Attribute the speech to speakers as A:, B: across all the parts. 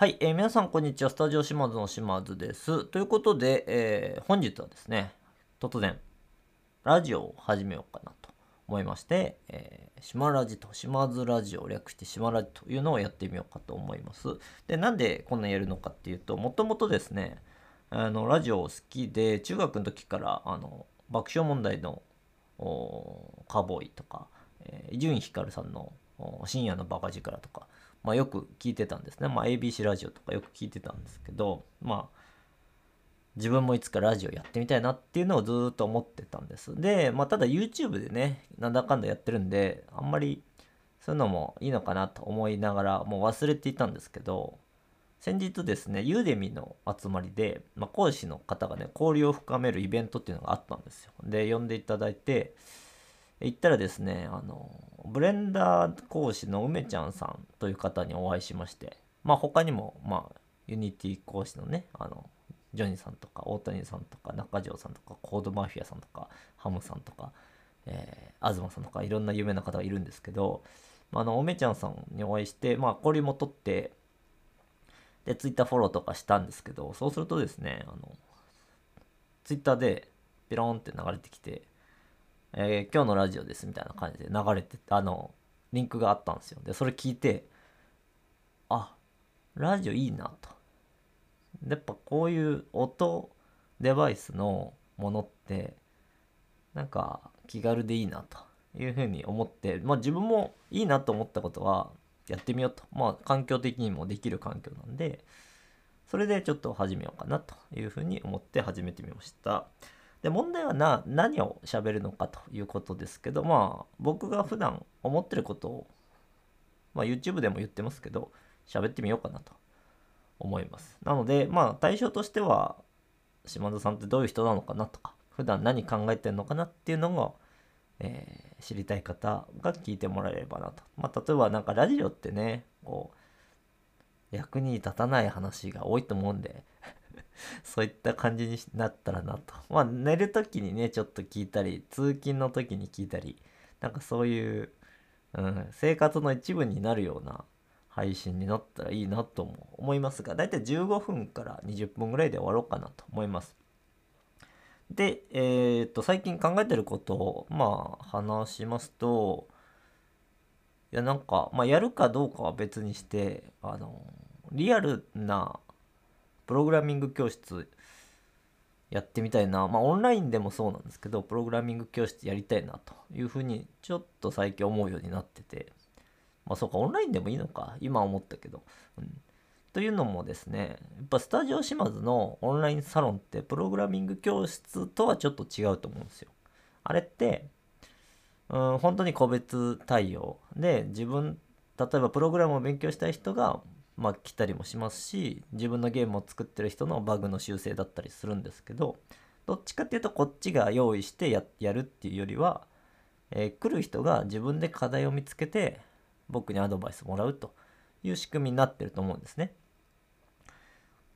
A: はい、えー皆さんこんにちは。スタジオ島津の島津です。ということで、えー本日はですね、突然、ラジオを始めようかなと思いまして、えー島ラジと島津ラジオを略して島ラジというのをやってみようかと思います。で、なんでこんなやるのかっていうと、もともとですね、あの、ラジオ好きで、中学の時から、あの、爆笑問題のカーボーイとか、伊集院光さんの深夜のバカ力とか、まあ、よく聞いてたんですね。まあ、ABC ラジオとかよく聞いてたんですけど、まあ、自分もいつかラジオやってみたいなっていうのをずっと思ってたんです。で、まあ、ただ YouTube でね、なんだかんだやってるんで、あんまりそういうのもいいのかなと思いながら、もう忘れていたんですけど、先日ですね、ユーデミの集まりで、まあ、講師の方がね、交流を深めるイベントっていうのがあったんですよ。で、呼んでいただいて、行ったらですね、あの、ブレンダー講師の梅ちゃんさんという方にお会いしまして、まあ他にも、まあ、ユニティ講師のね、あの、ジョニーさんとか、大谷さんとか、中条さんとか、コードマフィアさんとか、ハムさんとか、えー、東さんとか、いろんな有名な方がいるんですけど、まああの、梅ちゃんさんにお会いして、まあ、交流も取って、で、ツイッターフォローとかしたんですけど、そうするとですね、あの、ツイッターで、ピローンって流れてきて、えー今日のラジオですみたいな感じで流れてあのリンクがあったんですよ。でそれ聞いてあラジオいいなと。やっぱこういう音デバイスのものってなんか気軽でいいなというふうに思ってまあ自分もいいなと思ったことはやってみようと。まあ環境的にもできる環境なんでそれでちょっと始めようかなというふうに思って始めてみました。で問題はな何を喋るのかということですけどまあ僕が普段思ってることを、まあ、YouTube でも言ってますけど喋ってみようかなと思います。なのでまあ対象としては島田さんってどういう人なのかなとか普段何考えてるのかなっていうのが、えー知りたい方が聞いてもらえればなと。まあ例えばなんかラジオってねこう役に立たない話が多いと思うんで そういった感じになったらなと。まあ寝る時にね、ちょっと聞いたり、通勤の時に聞いたり、なんかそういう、うん、生活の一部になるような配信になったらいいなとも思いますが、だいたい15分から20分ぐらいで終わろうかなと思います。で、えーっと、最近考えてることを、まあ話しますと、いやなんか、まあ、やるかどうかは別にして、あの、リアルなプログラミング教室やってみたいな、まあオンラインでもそうなんですけど、プログラミング教室やりたいなというふうにちょっと最近思うようになってて、まあそうか、オンラインでもいいのか、今思ったけど。うん、というのもですね、やっぱスタジオ島津のオンラインサロンってプログラミング教室とはちょっと違うと思うんですよ。あれって、うん、本当に個別対応。で自分例えばプログラムを勉強したい人が、まあ、来たりもしますし自分のゲームを作ってる人のバグの修正だったりするんですけどどっちかっていうとこっちが用意してやるっていうよりは、えー来る人が自分で課題を見つけて僕にアドバイスもらうという仕組みになってると思うんですね。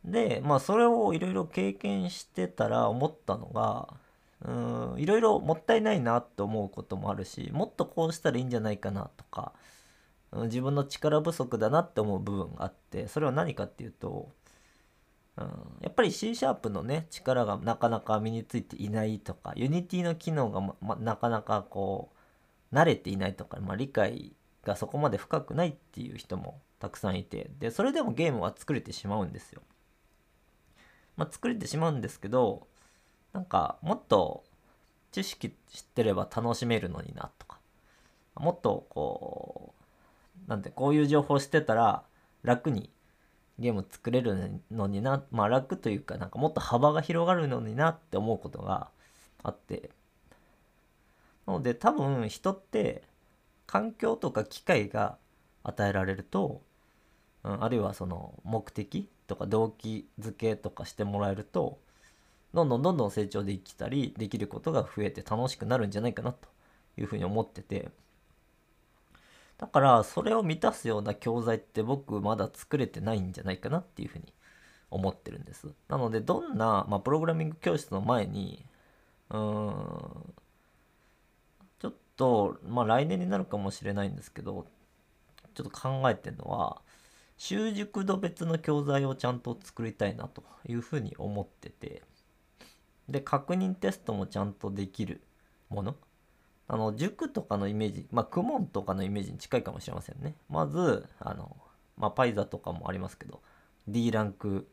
A: でまあそれをいろいろ経験してたら思ったのがいろいろもったいないなと思うこともあるしもっとこうしたらいいんじゃないかなとか自分の力不足だなって思う部分があってそれは何かっていうと、うん、やっぱり C シャープのね力がなかなか身についていないとか Unity の機能が、まなかなかこう慣れていないとか、まあ、理解がそこまで深くないっていう人もたくさんいてでそれでもゲームは作れてしまうんですよ。まあ、作れてしまうんですけどなんかもっと知識知ってれば楽しめるのになとかもっとこうなんてこういう情報知ってたら楽にゲーム作れるのになまあ楽というかなんかもっと幅が広がるのになって思うことがあって。なので多分人って環境とか機会が与えられると、うん、あるいはその目的とか動機づけとかしてもらえるとどんどんどんどん成長できたりできることが増えて楽しくなるんじゃないかなというふうに思ってて。だからそれを満たすような教材って僕まだ作れてないんじゃないかなっていうふうに思ってるんです。なのでどんな、まあ、プログラミング教室の前にうーんちょっとまあ来年になるかもしれないんですけどちょっと考えてるのは習熟度別の教材をちゃんと作りたいなというふうに思っててで確認テストもちゃんとできるものあの塾とかのイメージまあクモンとかのイメージに近いかもしれませんね。まずあのまあパイザとかもありますけど D ランク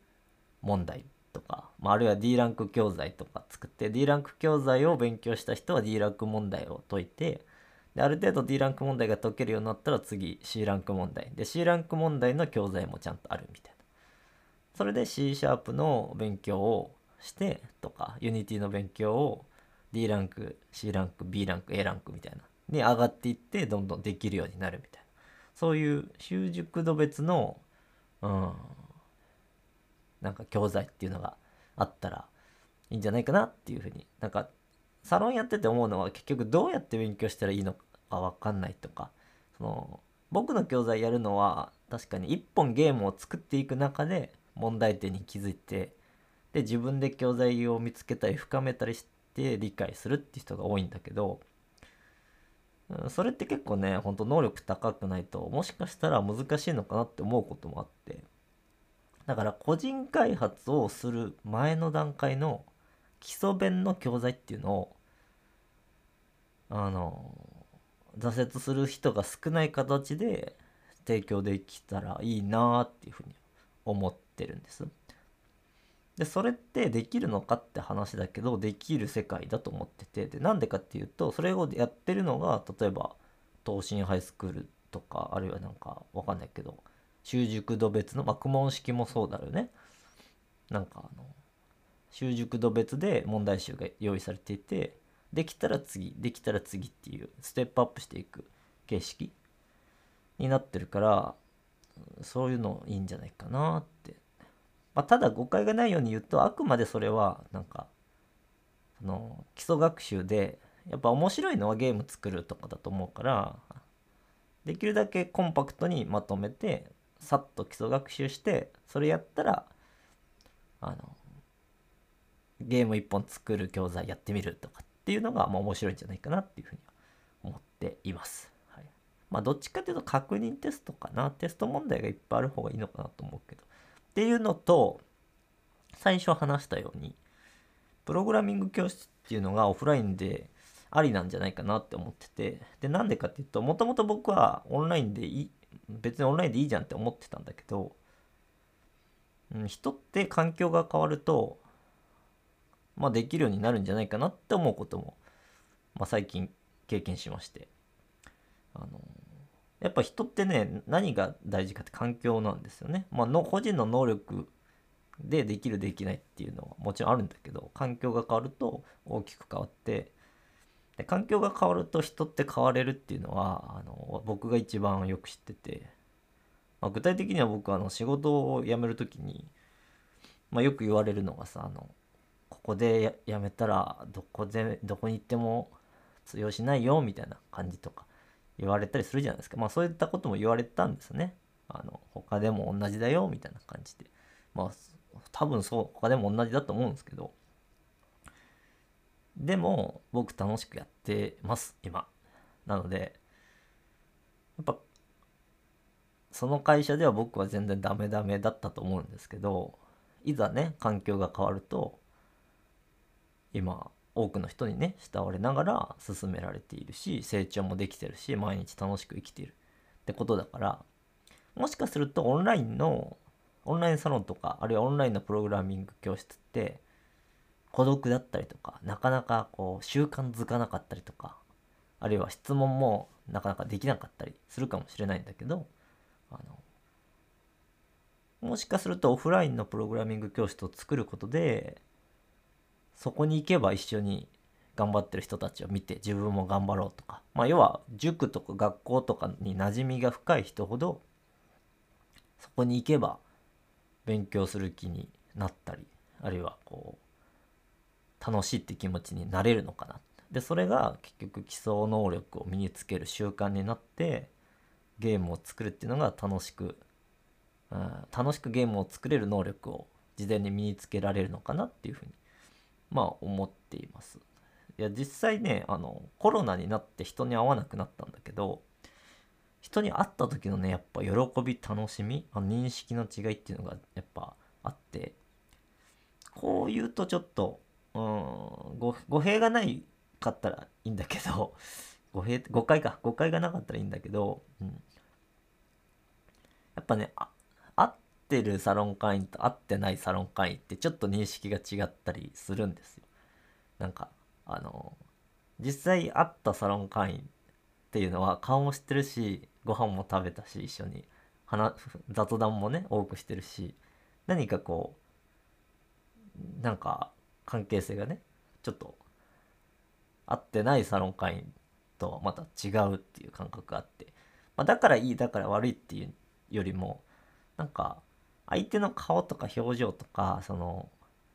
A: 問題とか、まあ、あるいは D ランク教材とか作って D ランク教材を勉強した人は D ランク問題を解いてである程度 D ランク問題が解けるようになったら次 C ランク問題。で C ランク問題の教材もちゃんとあるみたいな。それで C シャープの勉強をしてとか Unity の勉強を D ランク C ランク B ランク A ランクみたいな。に上がっていってどんどんできるようになるみたいな。そういう習熟度別のうんなんか教材っていうのがあったらいいんじゃないかなっていうふうに。なんかサロンやってて思うのは結局どうやって勉強したらいいのか分かんないとか。その僕の教材やるのは確かに一本ゲームを作っていく中で問題点に気づいてで自分で教材を見つけたり深めたりして理解するって人が多いんだけどそれって結構ねほんと能力高くないともしかしたら難しいのかなって思うこともあってだから個人開発をする前の段階の基礎弁の教材っていうのをあの挫折する人が少ない形で提供できたらいいなっていうふうに思ってるんです。でそれってできるのかって話だけどできる世界だと思っててでなんでかっていうとそれをやってるのが例えば東進ハイスクールとかあるいはなんかわかんないけど習熟度別の、まあ、苦問式もそうだよね。なんかあの、習熟度別で問題集が用意されていて、できたら次、できたら次っていうステップアップしていく形式になってるから、そういうのいいんじゃないかなって。まあ、ただ誤解がないように言うと、あくまでそれはなんか、その基礎学習で、やっぱ面白いのはゲーム作るとかだと思うから、できるだけコンパクトにまとめてさっと基礎学習してそれやったらあのゲーム1本作る教材やってみるとかっていうのがまあ面白いんじゃないかなっていうふうに思っています。はい、まあどっちかというと確認テストかな。テスト問題がいっぱいある方がいいのかなと思うけど。っていうのと最初話したようにプログラミング教室っていうのがオフラインでありなんじゃないかなって思っててでなんでかっていうともともと僕はオンラインでいい別にオンラインでいいじゃんって思ってたんだけど、うん、人って環境が変わると、まあできるようになるんじゃないかなって思うことも、まあ最近経験しまして。あの、やっぱ人ってね、何が大事かって環境なんですよね。まあの個人の能力でできるできないっていうのはもちろんあるんだけど、環境が変わると大きく変わって、で環境が変わると人って変われるっていうのはあの僕が一番よく知ってて、まあ、具体的には僕あの仕事を辞める時に、まあ、よく言われるのがさあのここで辞めたらどこでどこに行っても通用しないよみたいな感じとか言われたりするじゃないですか。まあそういったことも言われたんですね。あの他でも同じだよみたいな感じで。まあ多分そう他でも同じだと思うんですけど。でも僕楽しくやってます今。なのでやっぱその会社では僕は全然ダメダメだったと思うんですけどいざね環境が変わると今多くの人にね慕われながら進められているし成長もできてるし毎日楽しく生きている。ってことだからもしかするとオンラインのオンラインサロンとかあるいはオンラインのプログラミング教室って孤独だったりとかなかなかこう習慣づかなかったりとかあるいは質問もなかなかできなかったりするかもしれないんだけどあのもしかするとオフラインのプログラミング教室を作ることでそこに行けば一緒に頑張ってる人たちを見て自分も頑張ろうとか、まあ、要は塾とか学校とかに馴染みが深い人ほどそこに行けば勉強する気になったりあるいはこう楽しいって気持ちになれるのかな。でそれが結局基礎能力を身につける習慣になってゲームを作るっていうのが楽しく、うん、楽しくゲームを作れる能力を事前に身につけられるのかなっていうふうにまあ思っています。いや実際ねあのコロナになって人に会わなくなったんだけど人に会った時のねやっぱ喜び楽しみあ認識の違いっていうのがやっぱあってこう言うとちょっとうん語弊がないかったらいいんだけど 語弊誤解か誤解がなかったらいいんだけど、うん、やっぱねってるサロン会員と合ってないサロン会員ってちょっと認識が違ったりするんですよ。なんかあの実際会ったサロン会員っていうのは顔も知ってるしご飯も食べたし一緒に雑談もね多くしてるし何かこうなんか関係性がねちょっと合ってないサロン会員とはまた違うっていう感覚があって、まあ、だからいいだから悪いっていうよりもなんか相手の顔とか表情とかその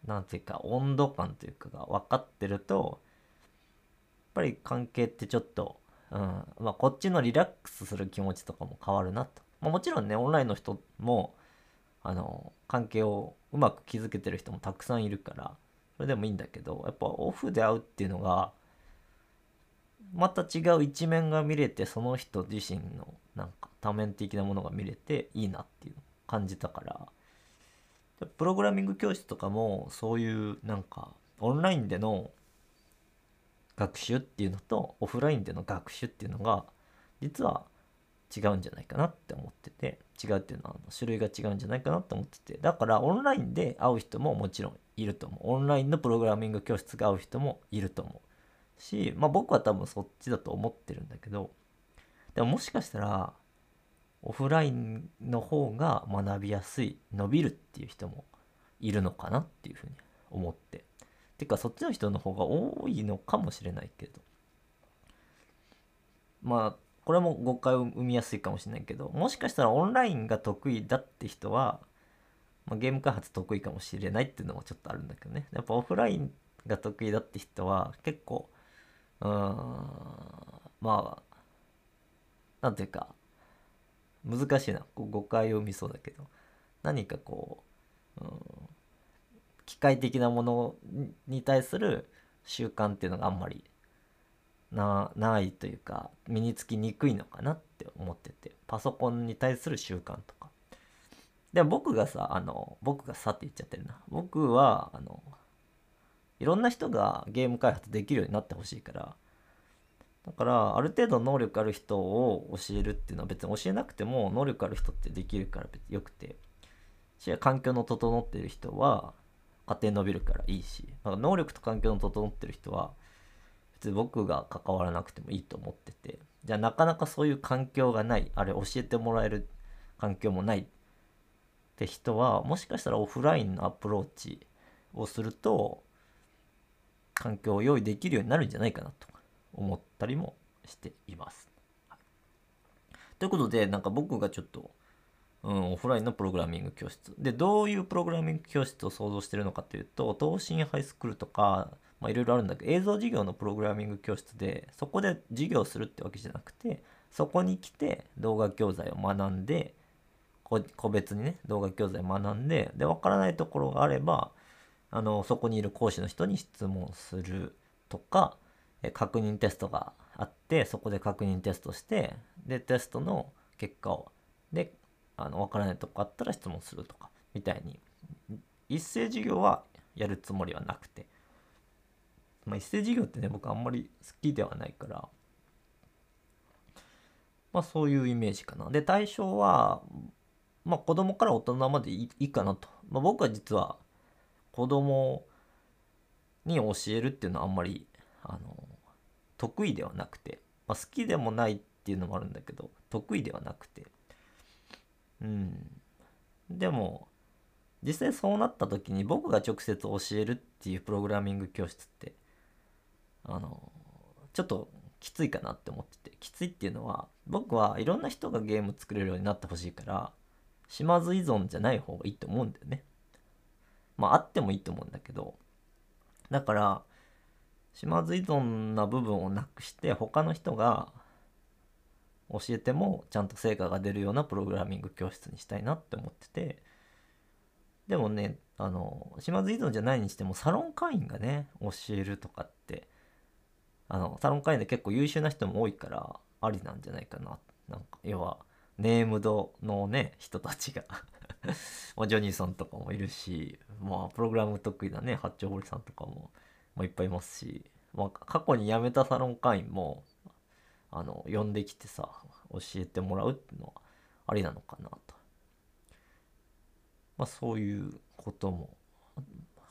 A: 何ていうか温度感というかが分かってるとやっぱり関係ってちょっと、うんまあ、こっちのリラックスする気持ちとかも変わるなと、まあ、もちろんねオンラインの人もあの関係をうまく築けてる人もたくさんいるからそれでもいいんだけどやっぱオフで会うっていうのがまた違う一面が見れてその人自身のなんか多面的なものが見れていいなっていう。感じたから。プログラミング教室とかもそういうなんかオンラインでの学習っていうのとオフラインでの学習っていうのが実は違うんじゃないかなって思ってて違うっていうのは種類が違うんじゃないかなと思ってて。だからオンラインで会う人ももちろんいると思う。オンラインのプログラミング教室が会う人もいると思う。しまあ僕は多分そっちだと思ってるんだけどでももしかしたらオフラインの方が学びやすい伸びるっていう人もいるのかなっていうふうに思って。てかそっちの人の方が多いのかもしれないけど。まあこれも誤解を生みやすいかもしれないけどもしかしたらオンラインが得意だって人は、まあ、ゲーム開発得意かもしれないっていうのもちょっとあるんだけどね。やっぱオフラインが得意だって人は結構うんまあなんていうか難しいな。こう誤解を生みそうだけど。何かこう、うん、機械的なものに対する習慣っていうのがあんまりなないというか身につきにくいのかなって思ってて。パソコンに対する習慣とか。でも僕がさあの僕がさって言っちゃってるな。僕はあのいろんな人がゲーム開発できるようになってほしいからだからある程度能力ある人を教えるっていうのは別に教えなくても能力ある人ってできるから別によくて。し環境の整ってる人は家庭伸びるからいいし。なんか能力と環境の整ってる人は別に僕が関わらなくてもいいと思ってて。じゃあなかなかそういう環境がないあれ教えてもらえる環境もないって人はもしかしたらオフラインのアプローチをすると環境を用意できるようになるんじゃないかなと。思ったりもしています。ということでなんか僕がちょっと、うん、オフラインのプログラミング教室でどういうプログラミング教室を想像してるのかというと東進ハイスクールとかまあ、いろいろあるんだけど映像授業のプログラミング教室でそこで授業するってわけじゃなくてそこに来て動画教材を学んで個別にね動画教材を学んでで分からないところがあればあのそこにいる講師の人に質問するとか確認テストがあってそこで確認テストしてでテストの結果をであの分からないとこあったら質問するとかみたいに一斉授業はやるつもりはなくて。まあ、一斉授業ってね僕あんまり好きではないからまあそういうイメージかな。で対象はまあ子供から大人までいいかなと、まあ、僕は実は子供に教えるっていうのはあんまり得意ではなくて、まあ、好きでもないっていうのもあるんだけど得意ではなくて。うん。でも実際そうなった時に僕が直接教えるっていうプログラミング教室ってあのちょっときついかなって思ってて。きついっていうのは僕はいろんな人がゲーム作れるようになってほしいから島津依存じゃない方がいいと思うんだよね。まああってもいいと思うんだけどだから島津依存な部分をなくして他の人が教えてもちゃんと成果が出るようなプログラミング教室にしたいなって思ってて。でもねあの島津依存じゃないにしてもサロン会員がね教えるとかってあのサロン会員で結構優秀な人も多いからありなんじゃないかな。なんか要はネームドのね人たちが。ジョニーさんとかもいるしまあプログラム得意なね八丁堀さんとかも、ま、いっぱいいますし、まあ、過去に辞めたサロン会員もあの呼んできてさ教えてもらうっていうのはありなのかなと。まあそういうことも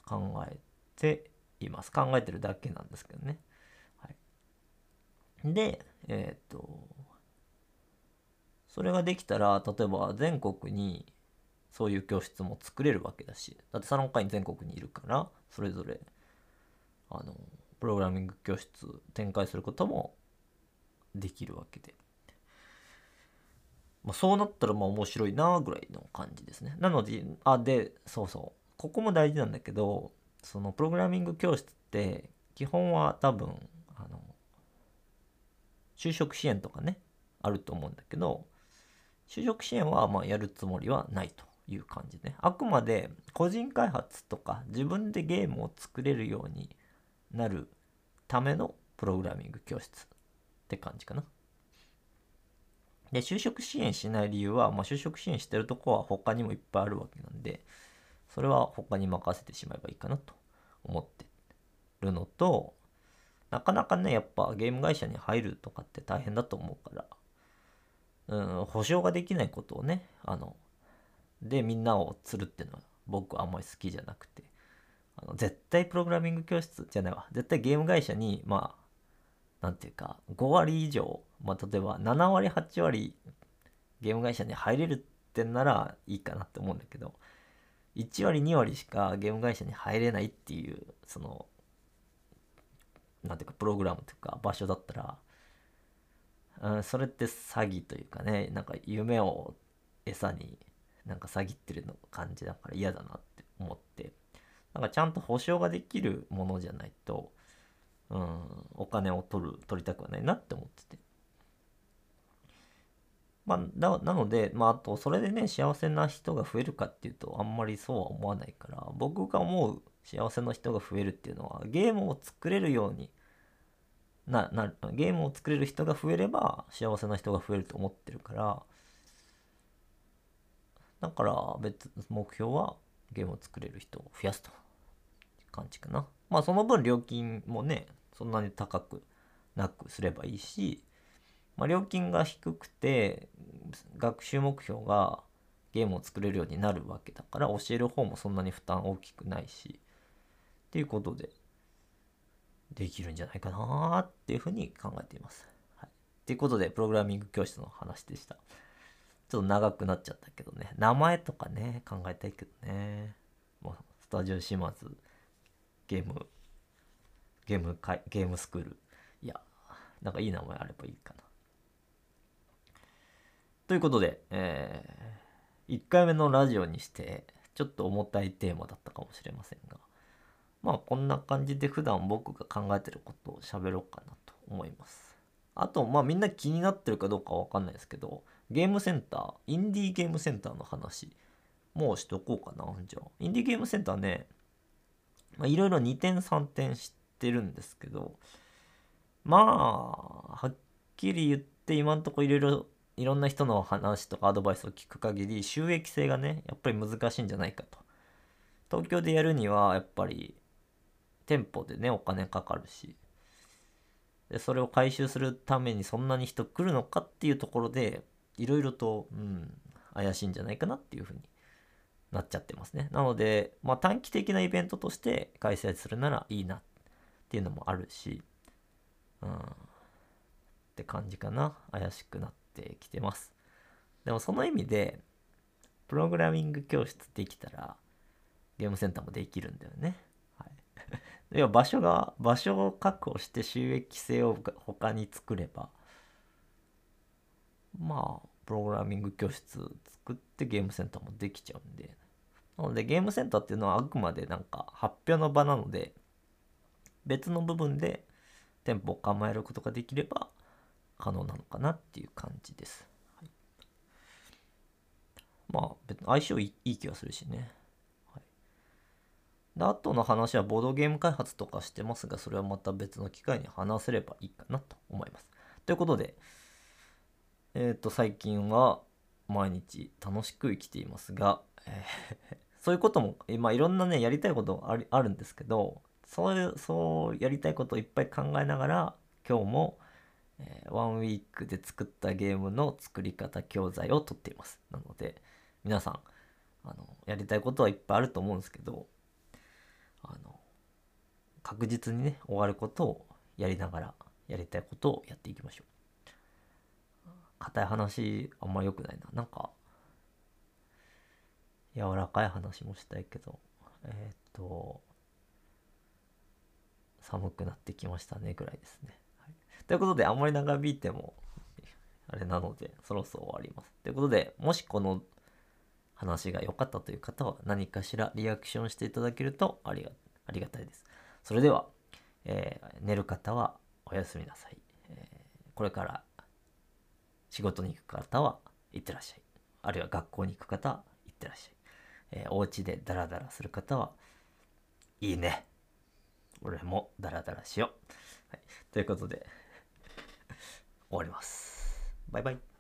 A: 考えています。考えてるだけなんですけどね。はい、で、えっ、ー、と、それができたら、例えば全国にそういう教室も作れるわけだし、だってサロン会員全国にいるから、それぞれ、あの、プログラミング教室展開することもできるわけで。まあ、そうなったらまあ面白いなぐらいの感じですね。なので、あ、で、そうそう。ここも大事なんだけど、そのプログラミング教室って基本は多分、あの、就職支援とかね、あると思うんだけど、就職支援はまあやるつもりはないという感じで、ね、あくまで個人開発とか自分でゲームを作れるようになるためのプログラミング教室って感じかな。で、就職支援しない理由は、まあ、就職支援してるとこは他にもいっぱいあるわけなんで、それは他に任せてしまえばいいかなと思ってるのと、なかなかね、やっぱゲーム会社に入るとかって大変だと思うから、うん、保証ができないことをね、あの、でみんなを釣るっていうのは僕はあんまり好きじゃなくて、あの絶対プログラミング教室じゃないわ、絶対ゲーム会社に、まあ、なんていうか、5割以上、まあ、例えば7割、8割ゲーム会社に入れるってんならいいかなって思うんだけど、1割2割しかゲーム会社に入れないっていうそのなんていうかプログラムというか場所だったら、うん、それって詐欺というかねなんか夢を餌になんか詐欺ってるの感じだから嫌だなって思って。なんかちゃんと保証ができるものじゃないと、うん、お金を取る取りたくはないなって思ってて。まあ、なので、まあ、あと、それでね、幸せな人が増えるかっていうと、あんまりそうは思わないから、僕が思う幸せな人が増えるっていうのは、ゲームを作れるようにな、なゲームを作れる人が増えれば、幸せな人が増えると思ってるから、だから別、目標はゲームを作れる人を増やすと。感じかな。まあ、その分料金もね、そんなに高くなくすればいいし、まあ、料金が低くて学習目標がゲームを作れるようになるわけだから教える方もそんなに負担大きくないしっていうことでできるんじゃないかなっていうふうに考えています。はい、っていうことでプログラミング教室の話でした。ちょっと長くなっちゃったけどね名前とかね考えたいけどね。もうスタジオ島津ゲームゲームかゲームスクールいやなんかいい名前あればいいかな。ということで、えー、1回目のラジオにして、ちょっと重たいテーマだったかもしれませんが、まあこんな感じで普段僕が考えてることを喋ろうかなと思います。あと、まあみんな気になってるかどうかわかんないですけど、ゲームセンター、インディーゲームセンターの話、もうしとこうかな、じゃあ。インディーゲームセンターね、まあいろいろ2点3点知ってるんですけど、まあ、はっきり言って今んとこいろいろいろんな人の話とかアドバイスを聞く限り収益性がねやっぱり難しいんじゃないかと。東京でやるにはやっぱり店舗でねお金かかるしでそれを回収するためにそんなに人来るのかっていうところでいろいろと、うん、怪しいんじゃないかなっていうふうになっちゃってますねなので、まあ、短期的なイベントとして開催するならいいなっていうのもあるし、うん、って感じかな怪しくなってきてます。でもその意味で、プログラミング教室できたら、ゲームセンターもできるんだよね。はい。要は場所が、場所を確保して収益性を他に作れば、まあ、プログラミング教室作ってゲームセンターもできちゃうんで。なのでゲームセンターっていうのはあくまでなんか発表の場なので、別の部分で店舗を構えることができれば、可能なのかなっていう感じです。はい、まあ、別に相性いい気がするしね。はい、で、あとの話はボードゲーム開発とかしてますが、それはまた別の機会に話せればいいかなと思います。ということで、えっ、と最近は毎日楽しく生きていますが、えーそういうことも今いろんなねやりたいことああるんですけどそういうそうやりたいことをいっぱい考えながら今日も、えーワンウィークで作ったゲームの作り方教材を取っています。なので皆さんあのやりたいことはいっぱいあると思うんですけどあの確実にね終わることをやりながらやりたいことをやっていきましょう。硬い話あんま良くないな。なんか柔らかい話もしたいけどえーっと寒くなってきましたねぐらいですね、はい。ということであんまり長引いてもあれなのでそろそろ終わります。ということでもしこの話が良かったという方は何かしらリアクションしていただけるとありがありがたいです。それでは、えー寝る方はおやすみなさい、えーこれから仕事に行く方は行ってらっしゃい。あるいは学校に行く方は行ってらっしゃい、えーお家でダラダラする方はいいね。俺もダラダラしよう、はい、ということで終わります。バイバイ。